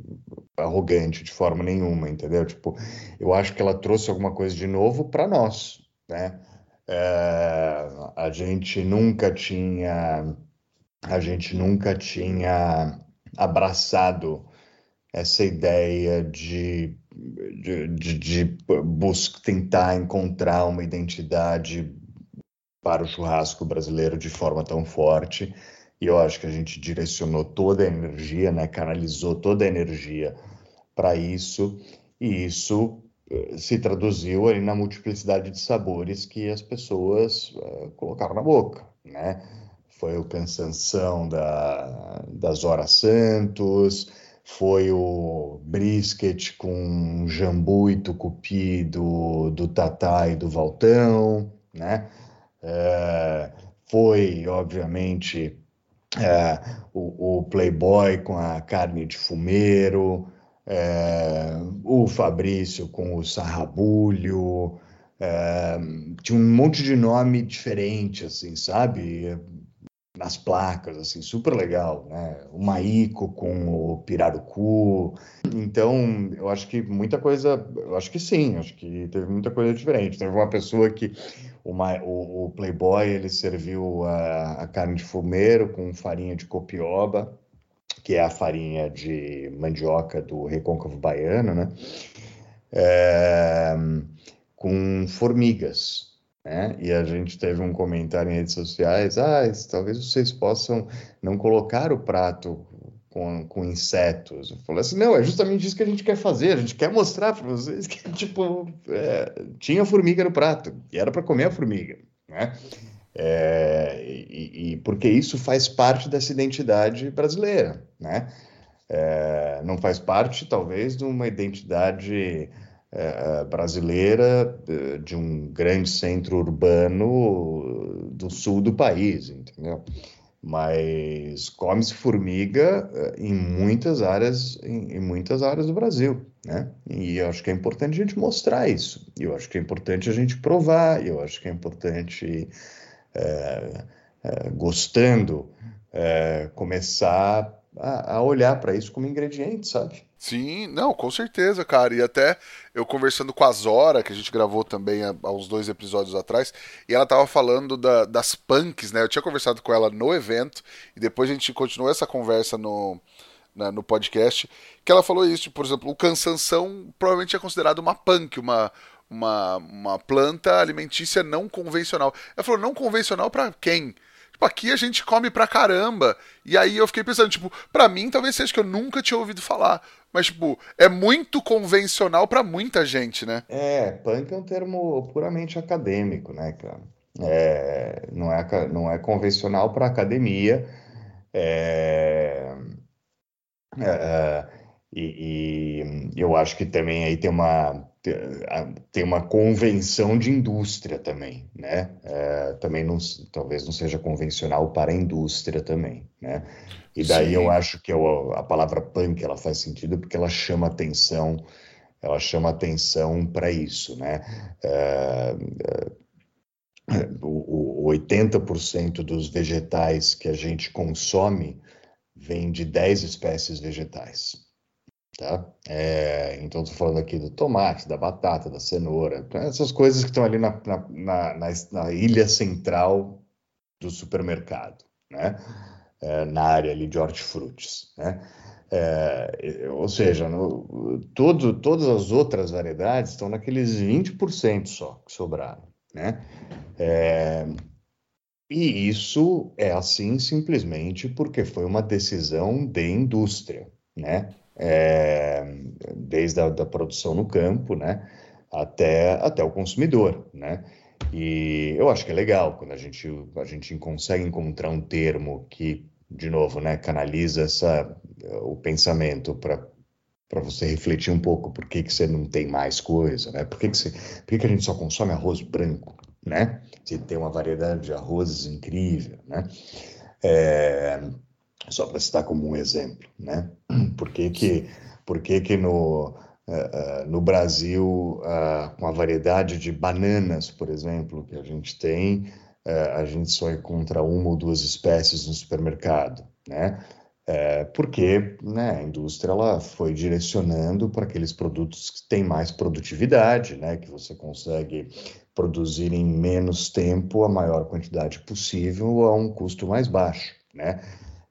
arrogante de forma nenhuma, entendeu? Tipo, eu acho que ela trouxe alguma coisa de novo para nós, né? É, a gente nunca tinha, a gente nunca tinha abraçado essa ideia de, de, de, de buscar, tentar encontrar uma identidade para o churrasco brasileiro de forma tão forte. E eu acho que a gente direcionou toda a energia, né, canalizou toda a energia para isso, e isso eh, se traduziu ali na multiplicidade de sabores que as pessoas uh, colocaram na boca, né? Foi o cansanção da, das horas santos, foi o brisket com jambu e tucupi do, do Tatá e do Valtão, né? É, foi, obviamente, é, o, o, Playboy com a carne de fumeiro, é, o Fabrício com o Sarrabulho, é, tinha um monte de nome diferente, assim, sabe? nas placas, assim, super legal, né? O Maico com o Pirarucu. Então, eu acho que muita coisa, eu acho que sim, acho que teve muita coisa diferente. Teve uma pessoa que uma, o, o, Playboy ele serviu a, a, carne de fumeiro com farinha de copioba, que é a farinha de mandioca do recôncavo baiano, né? É, com formigas. Né? E a gente teve um comentário em redes sociais: ah, talvez vocês possam não colocar o prato com, com insetos. Eu falei assim: não, é justamente isso que a gente quer fazer. A gente quer mostrar para vocês que, tipo, é, tinha formiga no prato e era para comer a formiga, né? É, e, e, porque isso faz parte dessa identidade brasileira, né? É, não faz parte, talvez, de uma identidade é, brasileira de um grande centro urbano do sul do país, entendeu? Mas come-se formiga é, em muitas áreas, em, em, muitas áreas do Brasil, né? E eu acho que é importante a gente mostrar isso. Eu acho que é importante a gente provar. Eu acho que é importante, é, é, gostando, é, começar a, olhar para isso como ingrediente, sabe? Sim, não, com certeza, cara. E até eu conversando com a Zora, que a gente gravou também há, há uns dois episódios atrás, e ela tava falando da, das punks, né? Eu tinha conversado com ela no evento, e depois a gente continuou essa conversa no, na, no podcast, que ela falou isso, por exemplo, o cansanção provavelmente é considerado uma punk, uma, uma, uma planta alimentícia não convencional. Ela falou, não convencional para quem? Tipo, aqui a gente come pra caramba. E aí eu fiquei pensando, tipo, pra mim talvez seja que eu nunca tinha ouvido falar. Mas, tipo, é muito convencional para muita gente, né? É, punk é um termo puramente acadêmico, né, cara? É, não, é, não é convencional para academia. É, é, é, e, e eu acho que também aí tem uma tem uma convenção de indústria também, né? É, também não, talvez não seja convencional para a indústria também, né? E daí Sim. eu acho que eu, a palavra punk ela faz sentido porque ela chama atenção, ela chama atenção para isso, né? É, é, o, o 80% dos vegetais que a gente consome vem de 10 espécies vegetais. Tá? É, então, estou falando aqui do tomate, da batata, da cenoura, né? essas coisas que estão ali na, na, na, na, ilha central do supermercado, né? É, na área ali de hortifrutis. Né? É, ou seja, no, todo, todas as outras variedades estão naqueles 20% só que sobraram. Né? É, e isso é assim simplesmente porque foi uma decisão de indústria. Né? É, desde a da produção no campo, né, até, até o consumidor, né? E eu acho que é legal quando a gente, a gente consegue encontrar um termo que, de novo, né, canaliza essa, o pensamento para para você refletir um pouco por que, que você não tem mais coisa, né? Por que, que, você, por que, que a gente só consome arroz branco, né? Se tem uma variedade de arrozes incrível, né? É, só para citar como um exemplo, né? Por que que, por que, que no, uh, no Brasil, uh, com a variedade de bananas, por exemplo, que a gente tem, uh, a gente só encontra uma ou duas espécies no supermercado, né? Porque né, a indústria ela foi direcionando para aqueles produtos que têm mais produtividade, né, que você consegue produzir em menos tempo a maior quantidade possível a um custo mais baixo. Né?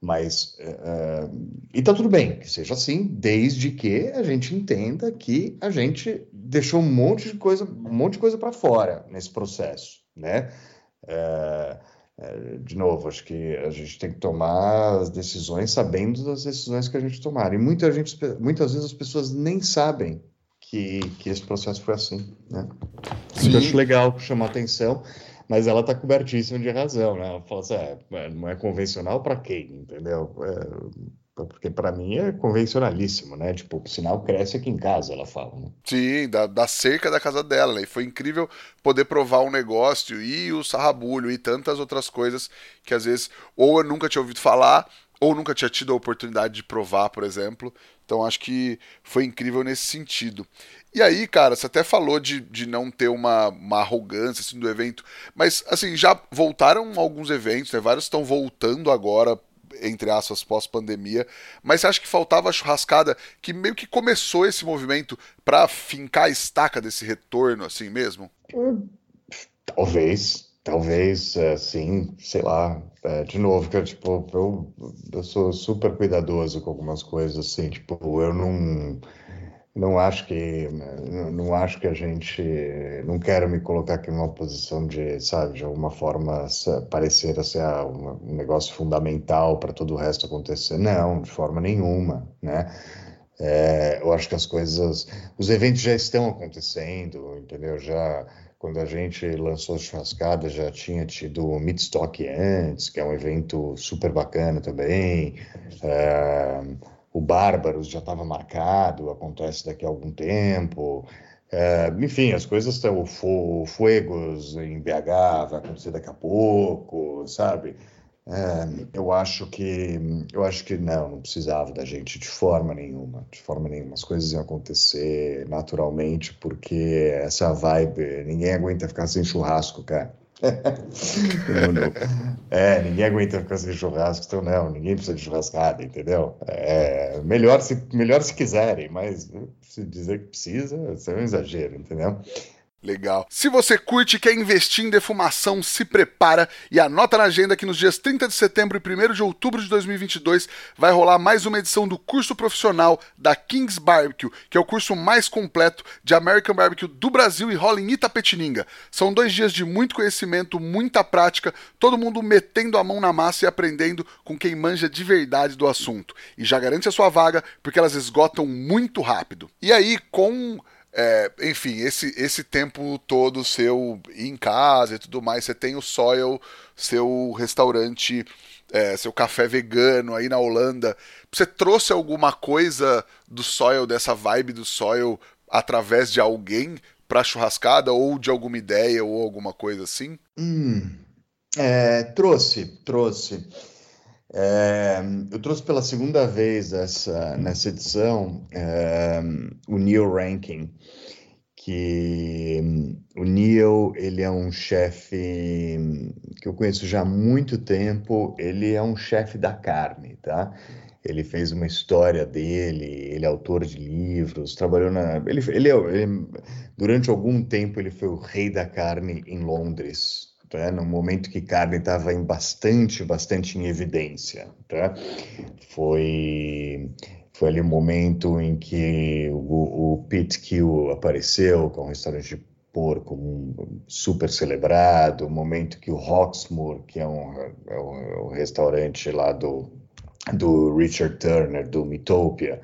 Mas, uh, e tá tudo bem que seja assim, desde que a gente entenda que a gente deixou um monte de coisa, um monte de coisa para fora nesse processo, né? Uh, de novo, acho que a gente tem que tomar as decisões sabendo das decisões que a gente tomar. E muita gente, muitas vezes as pessoas nem sabem que, que esse processo foi assim, né? Sim. Eu acho legal chamar atenção, mas ela está cobertíssima de razão, né? Ela fala assim, é, é não é convencional para quem, entendeu? É, porque para mim é convencionalíssimo, né? Tipo, o sinal cresce aqui em casa, ela fala, né? Sim, da, da cerca da casa dela. Né? E foi incrível poder provar um negócio e o sarrabulho e tantas outras coisas que às vezes ou eu nunca tinha ouvido falar ou nunca tinha tido a oportunidade de provar, por exemplo. Então acho que foi incrível nesse sentido. E aí, cara, você até falou de, de não ter uma, uma arrogância assim, do evento, mas assim, já voltaram alguns eventos, né? Vários estão voltando agora entre aspas, pós-pandemia, mas você acha que faltava a churrascada que meio que começou esse movimento para fincar a estaca desse retorno, assim mesmo? Talvez, talvez, é, sim, sei lá. É, de novo, que tipo, eu, eu sou super cuidadoso com algumas coisas, assim, tipo, eu não não acho que não acho que a gente não quero me colocar aqui numa posição de sabe de alguma forma parecer ser um negócio fundamental para todo o resto acontecer não de forma nenhuma né é, eu acho que as coisas os eventos já estão acontecendo entendeu já quando a gente lançou a churrascada já tinha tido o Midstock antes que é um evento super bacana também é, o Bárbaros já estava marcado, acontece daqui a algum tempo. É, enfim, as coisas estão. O Fuegos em BH vai acontecer daqui a pouco, sabe? É, eu acho que eu acho que não, não precisava da gente de forma nenhuma, de forma nenhuma. As coisas iam acontecer naturalmente, porque essa vibe, ninguém aguenta ficar sem churrasco, cara. é, ninguém aguenta ficar sem churrasco, então não, ninguém precisa de churrascada, entendeu? É, melhor, se, melhor se quiserem, mas se dizer que precisa, isso é um exagero, entendeu? Legal. Se você curte quer investir em defumação, se prepara e anota na agenda que nos dias 30 de setembro e 1 de outubro de 2022 vai rolar mais uma edição do curso profissional da Kings Barbecue, que é o curso mais completo de American Barbecue do Brasil e rola em Itapetininga. São dois dias de muito conhecimento, muita prática, todo mundo metendo a mão na massa e aprendendo com quem manja de verdade do assunto. E já garante a sua vaga, porque elas esgotam muito rápido. E aí, com é, enfim, esse, esse tempo todo seu em casa e tudo mais, você tem o Soil, seu restaurante, é, seu café vegano aí na Holanda. Você trouxe alguma coisa do Soil, dessa vibe do Soil, através de alguém para churrascada ou de alguma ideia ou alguma coisa assim? Hum, é, trouxe, trouxe. É, eu trouxe pela segunda vez essa, nessa edição é, o Neil Rankin, que o Neil ele é um chefe que eu conheço já há muito tempo, ele é um chefe da carne, tá? Ele fez uma história dele, ele é autor de livros, trabalhou na. Ele, ele, ele durante algum tempo ele foi o rei da carne em Londres, tá? no momento que carne estava em bastante, bastante em evidência. Tá? Foi, foi ali o momento em que o, o Pit Kill apareceu com um restaurante de porco um, super celebrado, o momento que o Hawksmoor, que é um, é um, é um restaurante lá do, do Richard Turner, do Mitopia,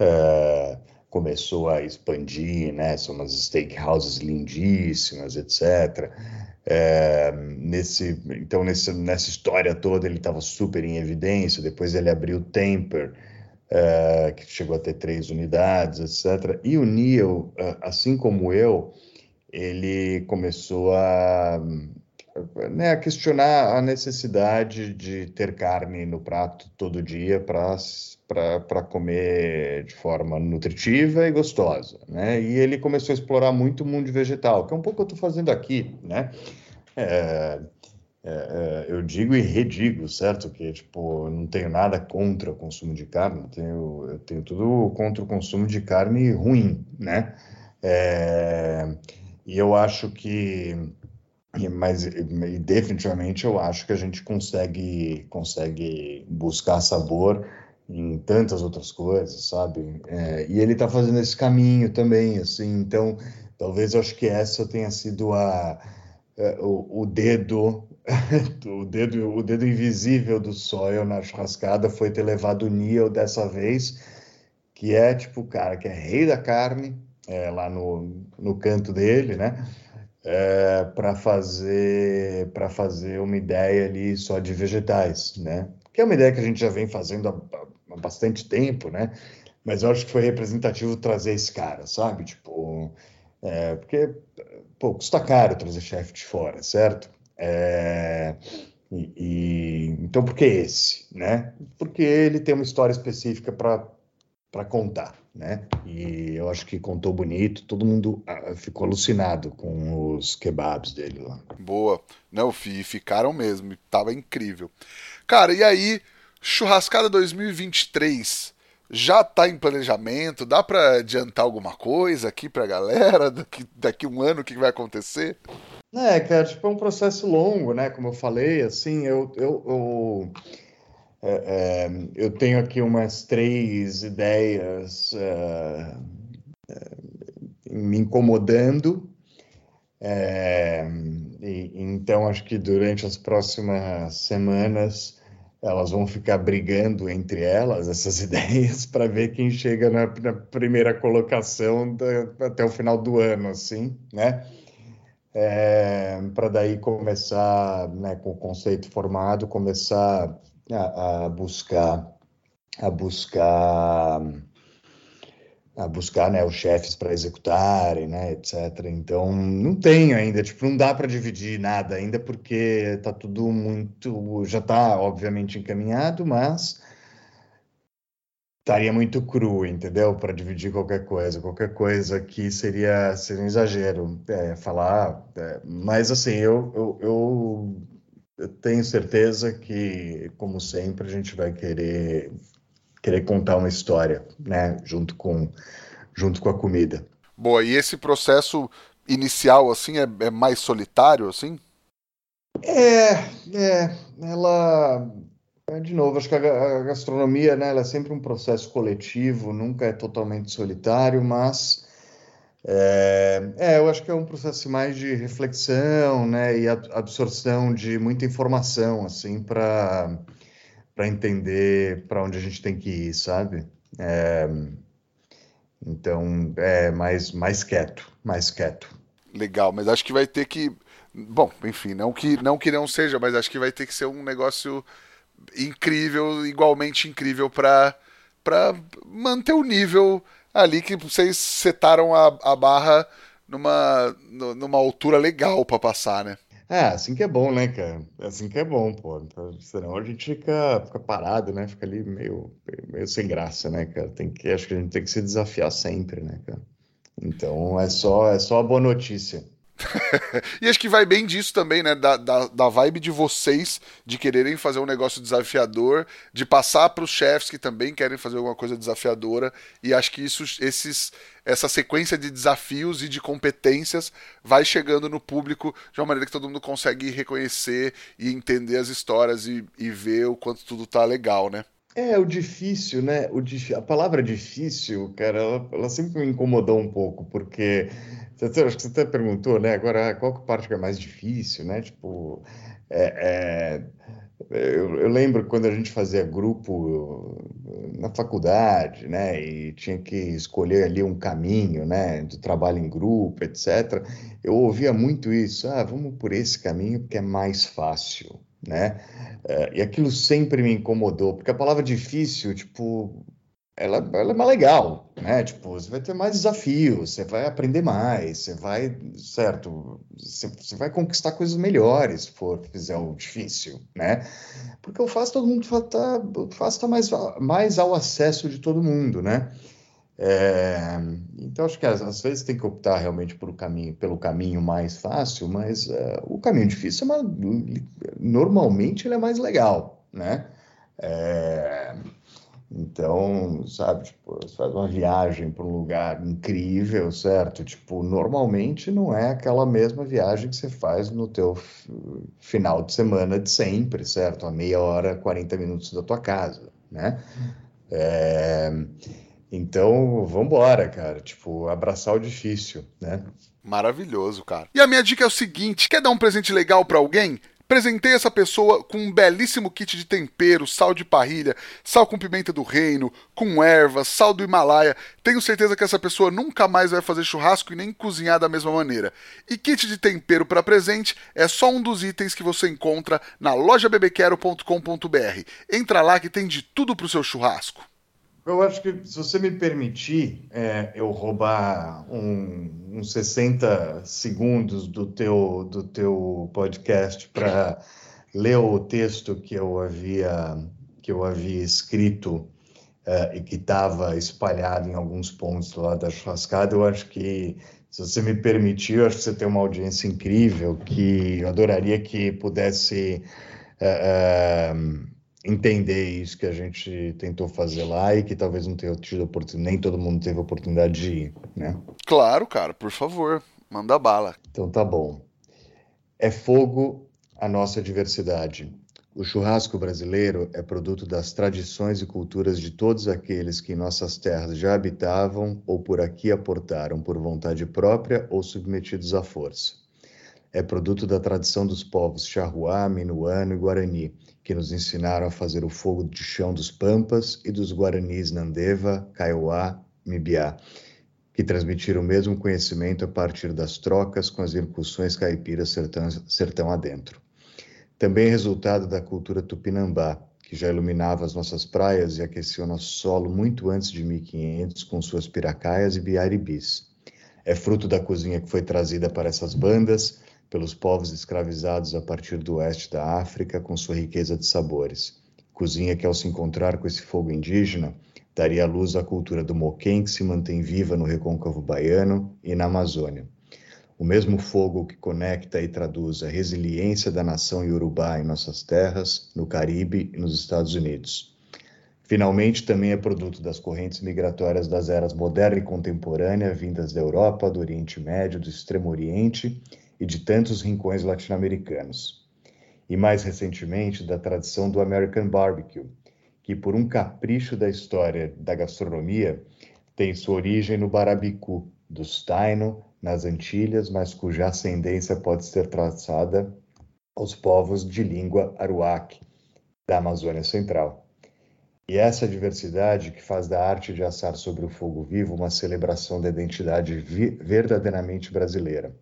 uh, começou a expandir, né? São umas steakhouses lindíssimas, etc. É, nesse, então, nesse, nessa história toda, ele estava super em evidência. Depois, ele abriu Temper, é, que chegou a ter três unidades, etc. E o Neil, é, assim como eu, ele começou a, né, a questionar a necessidade de ter carne no prato todo dia para comer de forma nutritiva e gostosa, né? E ele começou a explorar muito o mundo vegetal, que é um pouco o que eu estou fazendo aqui, né? É, é, é, eu digo e redigo, certo? Que tipo, não tenho nada contra o consumo de carne, tenho, eu tenho tudo contra o consumo de carne ruim, né? É, e eu acho que mas definitivamente eu acho que a gente consegue consegue buscar sabor em tantas outras coisas, sabe? É, e ele está fazendo esse caminho também, assim. Então, talvez eu acho que essa tenha sido a é, o, o, dedo, o dedo, o dedo invisível do Sawyer na churrascada foi ter levado o Neil dessa vez, que é tipo o cara que é rei da carne, é, lá no, no canto dele, né? É, para fazer para fazer uma ideia ali só de vegetais, né? Que é uma ideia que a gente já vem fazendo há, há bastante tempo, né? Mas eu acho que foi representativo trazer esse cara, sabe? Tipo, é, porque pô, custa caro trazer chefe de fora, certo? É, e, e, então, por que esse? Né? Porque ele tem uma história específica para contar. Né? E eu acho que contou bonito, todo mundo ah, ficou alucinado com os kebabs dele lá. Boa. Não, ficaram mesmo, tava incrível. Cara, e aí, churrascada 2023 já está em planejamento? Dá para adiantar alguma coisa aqui para a galera? Daqui, daqui um ano o que vai acontecer? É, cara, tipo, é um processo longo, né? Como eu falei, assim, eu, eu, eu, é, é, eu tenho aqui umas três ideias é, é me incomodando. É, e, então, acho que durante as próximas semanas elas vão ficar brigando entre elas, essas ideias, para ver quem chega na, na primeira colocação da, até o final do ano, assim, né? É, para daí começar, né, com o conceito formado, começar a, a buscar a buscar a buscar né, os chefes para executarem, né, etc. Então, não tenho ainda, tipo, não dá para dividir nada ainda, porque está tudo muito. Já está, obviamente, encaminhado, mas estaria muito cru, entendeu? Para dividir qualquer coisa. Qualquer coisa aqui seria, seria um exagero é, falar. É, mas, assim, eu, eu, eu, eu tenho certeza que, como sempre, a gente vai querer querer contar uma história, né, junto com junto com a comida. Boa, e esse processo inicial assim é, é mais solitário assim? É, é, ela é, de novo, acho que a, gastronomia, né, é sempre um processo coletivo, nunca é totalmente solitário, mas é, é, eu acho que é um processo mais de reflexão, né, e absorção de muita informação, assim, para para entender para onde a gente tem que ir, sabe? É, então, é mais, mais quieto, mais quieto. Legal, mas acho que vai ter que. Bom, enfim, não que, não que não seja, mas acho que vai ter que ser um negócio incrível, igualmente incrível para manter o nível ali que vocês setaram a, a barra numa, numa altura legal para passar, né? É, assim que é bom, né, cara? Assim que é bom, pô. Então, senão a gente fica, fica parado, né? Fica ali meio, meio sem graça, né, cara? Tem que, acho que a gente tem que se desafiar sempre, né, cara? Então é só, é só a boa notícia. e acho que vai bem disso também, né? Da, da, da, vibe de vocês de quererem fazer um negócio desafiador, de passar para os chefs que também querem fazer alguma coisa desafiadora. E acho que isso, esses, essa sequência de desafios e de competências vai chegando no público de uma maneira que todo mundo consegue reconhecer e entender as histórias e, e ver o quanto tudo tá legal, né? É, o difícil, né? O. A palavra difícil, cara, ela, ela sempre me incomodou um pouco, porque você, acho que você até perguntou, né? Agora, qual que parte que é mais difícil, né? Tipo, é, é, eu, eu, lembro quando a gente fazia grupo na faculdade, né? E tinha que escolher ali um caminho, né? Do trabalho em grupo, etc. Eu ouvia muito isso. Ah, vamos por esse caminho porque é mais fácil, né? É, e aquilo sempre me incomodou, porque a palavra difícil, tipo, ela, ela é mais legal, né? Tipo, você vai ter mais desafios, você vai aprender mais, você vai, certo? Você, você vai conquistar coisas melhores se for fizer o difícil, né? Porque o fácil todo mundo tá, fácil tá mais, mais ao acesso de todo mundo, né? É, então acho que às, às, vezes tem que optar realmente por caminho, pelo caminho mais fácil, mas uh, o caminho difícil é normalmente ele é mais legal, né? É, então, sabe, tipo, você faz uma viagem para um lugar incrível, certo? Tipo, normalmente não é aquela mesma viagem que você faz no teu final de semana de sempre, certo? A meia hora, 40 minutos da tua casa, né? É... Então, vamos embora, cara. Tipo, abraçar o difícil, né? Maravilhoso, cara. E a minha dica é o seguinte: quer dar um presente legal para alguém? Presentei essa pessoa com um belíssimo kit de tempero, sal de parrilha, sal com pimenta do reino, com ervas, sal do Himalaia. Tenho certeza que essa pessoa nunca mais vai fazer churrasco e nem cozinhar da mesma maneira. E kit de tempero para presente é só um dos itens que você encontra na lojabebequero.com.br. Entra lá que tem de tudo pro seu churrasco. Eu acho que, se você me permitir, é, eu roubar um, uns 60 segundos do teu, do teu podcast para ler o texto que eu havia, que eu havia escrito é, e que estava espalhado em alguns pontos lá da churrascada, eu acho que, se você me permitir, eu acho que você tem uma audiência incrível que eu adoraria que pudesse... É, é entender isso que a gente tentou fazer lá e que talvez não tenha tido oportunidade, nem todo mundo teve oportunidade de ir, né? Claro, cara, por favor, manda bala. Então tá bom. É fogo a nossa diversidade. O churrasco brasileiro é produto das tradições e culturas de todos aqueles que em nossas terras já habitavam ou por aqui aportaram por vontade própria ou submetidos à força. É produto da tradição dos povos Charruá, Minuano e Guarani, que nos ensinaram a fazer o fogo de chão dos Pampas e dos Guaranis Nandeva, Kaiowá, Mibiá, que transmitiram o mesmo conhecimento a partir das trocas com as incursões caipiras sertão, sertão adentro. Também resultado da cultura tupinambá, que já iluminava as nossas praias e aquecia o nosso solo muito antes de 1500 com suas piracaias e biaribis. É fruto da cozinha que foi trazida para essas bandas pelos povos escravizados a partir do oeste da África com sua riqueza de sabores. Cozinha que, ao se encontrar com esse fogo indígena, daria luz à cultura do moquém que se mantém viva no recôncavo baiano e na Amazônia. O mesmo fogo que conecta e traduz a resiliência da nação iorubá em nossas terras, no Caribe e nos Estados Unidos. Finalmente, também é produto das correntes migratórias das eras moderna e contemporânea, vindas da Europa, do Oriente Médio, do Extremo Oriente e de tantos rincões latino-americanos. E mais recentemente, da tradição do American Barbecue, que por um capricho da história da gastronomia tem sua origem no Barabicu, dos Taino, nas Antilhas, mas cuja ascendência pode ser traçada aos povos de língua aruac da Amazônia Central. E essa diversidade que faz da arte de assar sobre o fogo vivo uma celebração da identidade verdadeiramente brasileira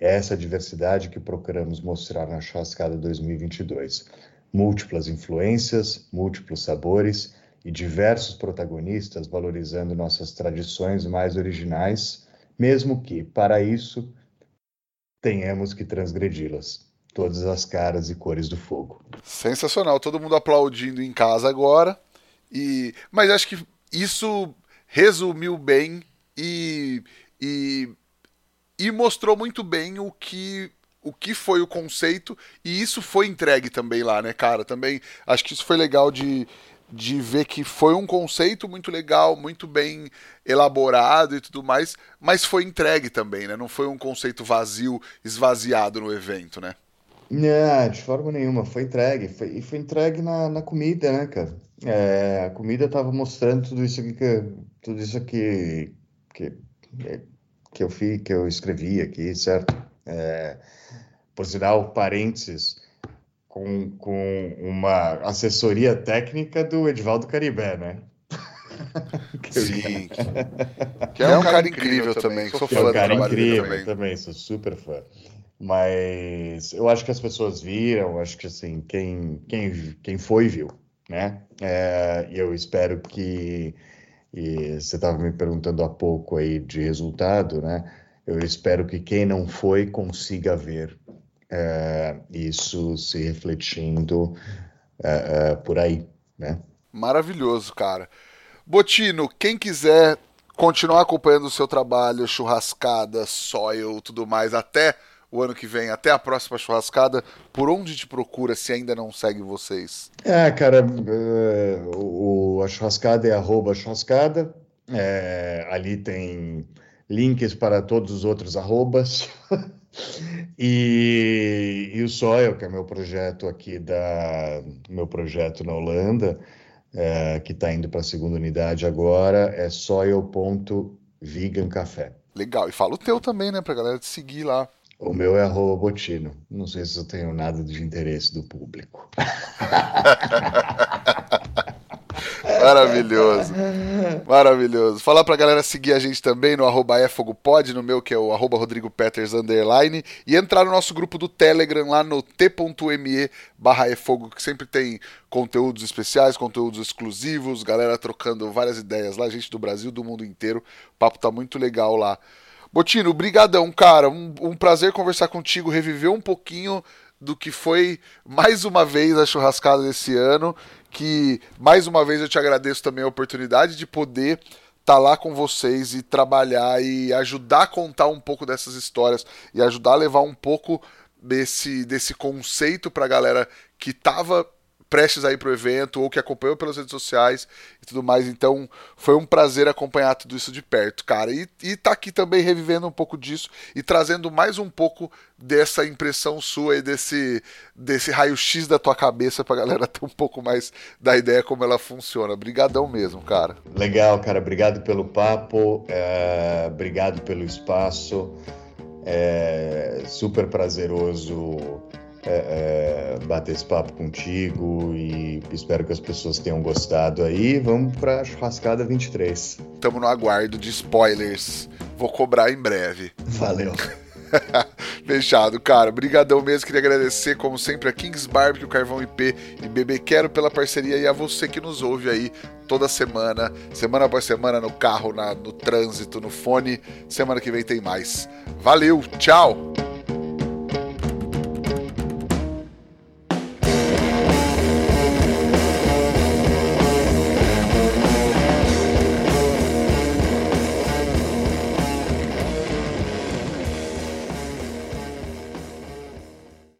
é essa diversidade que procuramos mostrar na Churrascada 2022. Múltiplas influências, múltiplos sabores e diversos protagonistas valorizando nossas tradições mais originais, mesmo que, para isso, tenhamos que transgredi-las. Todas as caras e cores do fogo. Sensacional, todo mundo aplaudindo em casa agora. E mas acho que isso resumiu bem e, e e mostrou muito bem o que o que foi o conceito e isso foi entregue também lá, né, cara? Também acho que isso foi legal de, de ver que foi um conceito muito legal, muito bem elaborado e tudo mais, mas foi entregue também, né? Não foi um conceito vazio, esvaziado no evento, né? Não, de forma nenhuma, foi entregue. E foi entregue na, na comida, né, cara? É, a comida estava mostrando tudo isso aqui tudo isso aqui que eu fiz, que eu escrevi aqui, certo? É, por sinal, parênteses, com, com uma assessoria técnica do Edvaldo Caribé, né? Sim. que é um cara incrível também. Sou fã é um cara incrível também. também. Sou super fã. Mas eu acho que as pessoas viram, acho que assim, quem, quem, quem foi viu, né? É, e eu espero que e você estava me perguntando há pouco aí de resultado, né? Eu espero que quem não foi consiga ver é, isso se refletindo é, é, por aí, né? Maravilhoso, cara. Botino, quem quiser continuar acompanhando o seu trabalho, churrascada, soil, tudo mais, até o ano que vem, até a próxima churrascada, por onde te procura se ainda não segue vocês? É, cara, uh, o, a churrascada é arroba churrascada, é, ali tem links para todos os outros arrobas. e, e o Soil, que é meu projeto aqui da meu projeto na Holanda, é, que está indo para a segunda unidade agora, é soil.vegancafé. Legal. E fala o teu também, né, para galera te seguir lá. O meu é arroba Botino. Não sei se eu tenho nada de interesse do público. Maravilhoso. Maravilhoso. Falar pra galera seguir a gente também no arroba efogopod, no meu que é o arroba Rodrigo Peters underline, e entrar no nosso grupo do Telegram lá no t.me barra efogo, que sempre tem conteúdos especiais, conteúdos exclusivos, galera trocando várias ideias lá, gente do Brasil, do mundo inteiro. O papo tá muito legal lá. Botino, brigadão, cara. Um, um prazer conversar contigo, reviver um pouquinho do que foi mais uma vez a churrascada desse ano. Que mais uma vez eu te agradeço também a oportunidade de poder estar tá lá com vocês e trabalhar e ajudar a contar um pouco dessas histórias e ajudar a levar um pouco desse, desse conceito para a galera que estava prestes a ir pro evento ou que acompanhou pelas redes sociais e tudo mais. Então foi um prazer acompanhar tudo isso de perto, cara. E, e tá aqui também revivendo um pouco disso e trazendo mais um pouco dessa impressão sua e desse, desse raio-x da tua cabeça pra galera ter um pouco mais da ideia como ela funciona. Obrigadão mesmo, cara. Legal, cara. Obrigado pelo papo, é... obrigado pelo espaço. É super prazeroso é, é, bater esse papo contigo e espero que as pessoas tenham gostado aí. Vamos para a churrascada 23. Estamos no aguardo de spoilers. Vou cobrar em breve. Valeu. Fechado, cara. Obrigadão mesmo. Queria agradecer, como sempre, a Kings Barbecue, Carvão IP e Bebê Quero pela parceria e a você que nos ouve aí toda semana, semana após semana, no carro, na, no trânsito, no fone. Semana que vem tem mais. Valeu, tchau!